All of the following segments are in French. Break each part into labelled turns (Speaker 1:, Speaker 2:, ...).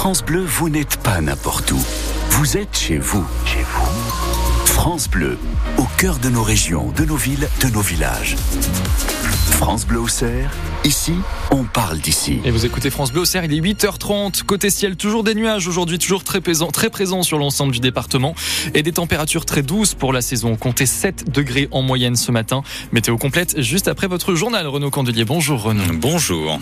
Speaker 1: France Bleu, vous n'êtes pas n'importe où. Vous êtes chez vous. Chez vous. France Bleu, au cœur de nos régions, de nos villes, de nos villages. France Bleu au Cerf, ici, on parle d'ici.
Speaker 2: Et vous écoutez France Bleu au Cerf, il est 8h30. Côté ciel, toujours des nuages aujourd'hui, toujours très présents très présent sur l'ensemble du département. Et des températures très douces pour la saison. Comptez 7 degrés en moyenne ce matin. Météo complète juste après votre journal, Renaud Candelier. Bonjour Renaud.
Speaker 3: Bonjour.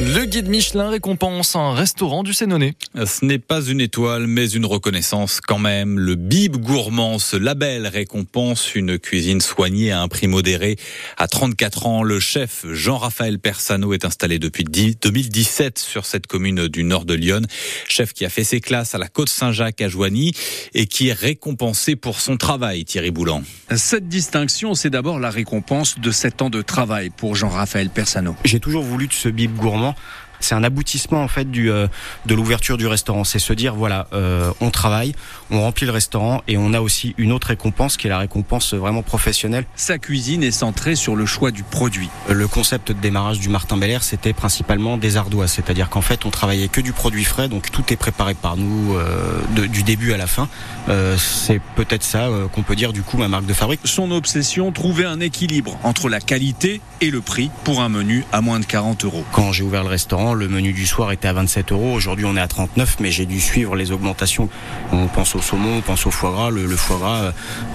Speaker 2: Le guide Michelin récompense un restaurant du Sénonais.
Speaker 3: Ce n'est pas une étoile, mais une reconnaissance quand même. Le Bib Gourmand, ce label récompense une cuisine soignée à un prix modéré. À 34 ans, le chef Jean-Raphaël Persano est installé depuis 2017 sur cette commune du nord de Lyon. Chef qui a fait ses classes à la Côte Saint-Jacques à Joigny et qui est récompensé pour son travail, Thierry Boulan.
Speaker 4: Cette distinction, c'est d'abord la récompense de 7 ans de travail pour Jean-Raphaël Persano.
Speaker 5: J'ai toujours voulu de ce Bib Gourmand moment c'est un aboutissement en fait du, euh, de l'ouverture du restaurant. C'est se dire voilà, euh, on travaille, on remplit le restaurant et on a aussi une autre récompense qui est la récompense vraiment professionnelle.
Speaker 4: Sa cuisine est centrée sur le choix du produit.
Speaker 5: Le concept de démarrage du Martin Belair, c'était principalement des ardoises, c'est-à-dire qu'en fait on travaillait que du produit frais, donc tout est préparé par nous euh, de, du début à la fin. c'est peut-être ça qu'on peut dire du coup ma marque de fabrique.
Speaker 4: Son obsession, trouver un équilibre entre la qualité et le prix pour un menu à moins de 40 euros.
Speaker 5: Quand j'ai ouvert le restaurant, le menu du soir était à 27 euros. Aujourd'hui, on est à 39, mais j'ai dû suivre les augmentations. On pense au saumon, on pense au foie gras. Le, foie gras,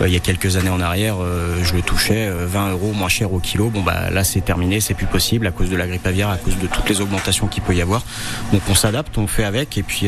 Speaker 5: euh, il y a quelques années en arrière, euh, je le touchais 20 euh, euros moins cher au kilo. Bon, bah là, c'est terminé, c'est plus possible à cause de la grippe aviaire, à cause de toutes les augmentations qu'il peut y avoir. Donc, on s'adapte, on fait avec. Et puis,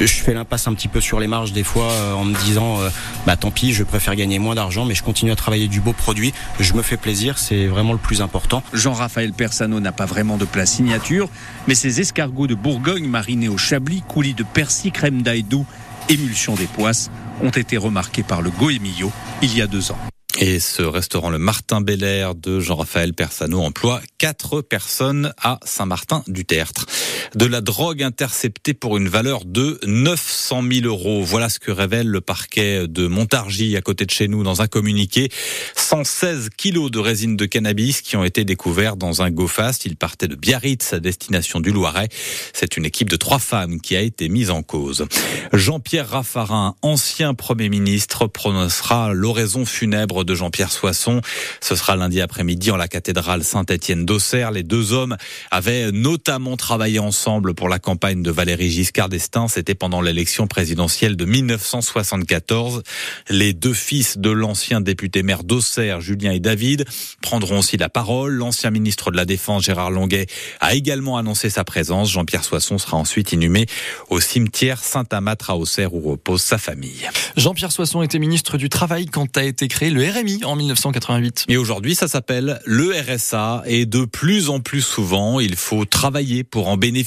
Speaker 5: je fais l'impasse un petit peu sur les marges des fois en me disant, bah tant pis, je préfère gagner moins d'argent, mais je continue à travailler du beau produit. Je me fais plaisir, c'est vraiment le plus important.
Speaker 4: Jean-Raphaël Persano n'a pas vraiment de place signature, mais ces escargots de Bourgogne marinés au chablis, coulis de persil, crème d'ail doux, émulsion des poisses, ont été remarqués par le Goemillo il y a deux ans.
Speaker 3: Et ce restaurant, le Martin Belair de Jean-Raphaël Persano, emploie quatre personnes à Saint-Martin-du-Tertre. De la drogue interceptée pour une valeur de 900 000 euros. Voilà ce que révèle le parquet de Montargis, à côté de chez nous, dans un communiqué. 116 kilos de résine de cannabis qui ont été découverts dans un go-fast. Il partait de Biarritz à destination du Loiret. C'est une équipe de trois femmes qui a été mise en cause. Jean-Pierre Raffarin, ancien Premier ministre, prononcera l'oraison funèbre de Jean-Pierre Soisson. Ce sera lundi après-midi en la cathédrale Saint-Étienne d'Auxerre. Les deux hommes avaient notamment travaillé ensemble pour la campagne de Valéry Giscard d'Estaing. C'était pendant l'élection présidentielle de 1974. Les deux fils de l'ancien député maire d'Auxerre, Julien et David, prendront aussi la parole. L'ancien ministre de la Défense, Gérard Longuet, a également annoncé sa présence. Jean-Pierre Soisson sera ensuite inhumé au cimetière Saint-Amatre à Auxerre où repose sa famille.
Speaker 2: Jean-Pierre Soisson était ministre du Travail quand a été créé le RMI en 1988.
Speaker 3: Et aujourd'hui, ça s'appelle le RSA et de plus en plus souvent, il faut travailler pour en bénéficier.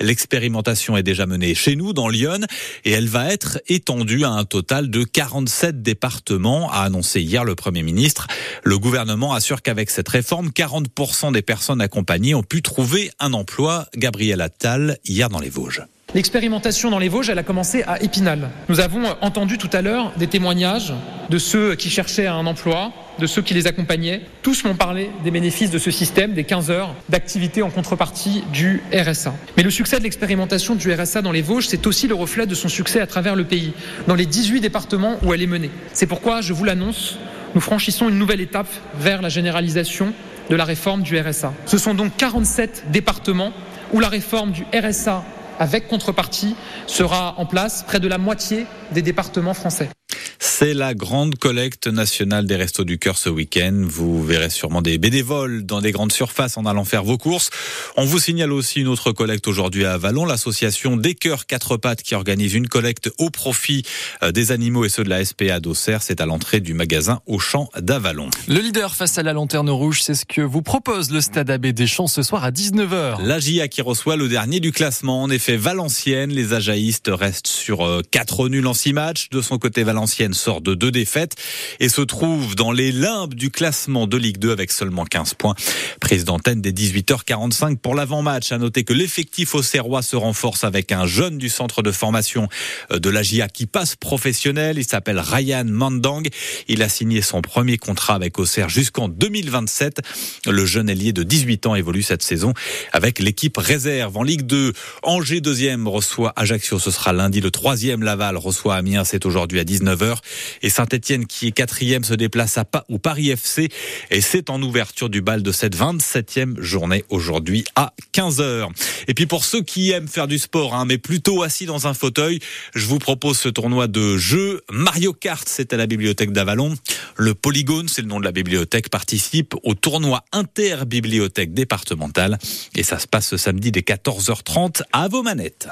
Speaker 3: L'expérimentation est déjà menée chez nous, dans Lyon, et elle va être étendue à un total de 47 départements, a annoncé hier le Premier ministre. Le gouvernement assure qu'avec cette réforme, 40% des personnes accompagnées ont pu trouver un emploi. Gabriel Attal, hier dans les Vosges.
Speaker 6: L'expérimentation dans les Vosges, elle a commencé à Épinal. Nous avons entendu tout à l'heure des témoignages de ceux qui cherchaient un emploi, de ceux qui les accompagnaient. Tous m'ont parlé des bénéfices de ce système, des 15 heures d'activité en contrepartie du RSA. Mais le succès de l'expérimentation du RSA dans les Vosges, c'est aussi le reflet de son succès à travers le pays, dans les 18 départements où elle est menée. C'est pourquoi, je vous l'annonce, nous franchissons une nouvelle étape vers la généralisation de la réforme du RSA. Ce sont donc 47 départements où la réforme du RSA avec contrepartie, sera en place près de la moitié des départements français.
Speaker 3: C'est la grande collecte nationale des Restos du Cœur ce week-end. Vous verrez sûrement des bénévoles dans des grandes surfaces en allant faire vos courses. On vous signale aussi une autre collecte aujourd'hui à Avalon, l'association Des Cœurs Quatre Pattes qui organise une collecte au profit euh, des animaux et ceux de la SPA d'Auxerre. C'est à l'entrée du magasin Auchan d'Avalon.
Speaker 2: Le leader face à la lanterne rouge, c'est ce que vous propose le Stade Abbé des Champs ce soir à 19h.
Speaker 3: La GIA qui reçoit le dernier du classement. En effet, Valenciennes, les Ajaïstes restent sur 4 euh, nuls en 6 matchs. De son côté, Valenciennes sort de deux défaites et se trouve dans les limbes du classement de Ligue 2 avec seulement 15 points. Prise d'antenne des 18h45 pour l'avant-match. À noter que l'effectif au Serrois se renforce avec un jeune du centre de formation de la GIA qui passe professionnel. Il s'appelle Ryan Mandang. Il a signé son premier contrat avec Auxerre jusqu'en 2027. Le jeune ailier de 18 ans évolue cette saison avec l'équipe réserve. En Ligue 2, Angers deuxième reçoit Ajaccio. Ce sera lundi. Le troisième Laval reçoit Amiens. C'est aujourd'hui à 19h. Et Saint-Etienne qui est quatrième se déplace à pa au Paris FC. Et c'est en ouverture du bal de cette 27e journée aujourd'hui à 15h. Et puis pour ceux qui aiment faire du sport, hein, mais plutôt assis dans un fauteuil, je vous propose ce tournoi de jeux Mario Kart. C'est à la bibliothèque d'Avalon. Le Polygone, c'est le nom de la bibliothèque, participe au tournoi inter-bibliothèque départementale. Et ça se passe ce samedi dès 14h30 à vos manettes.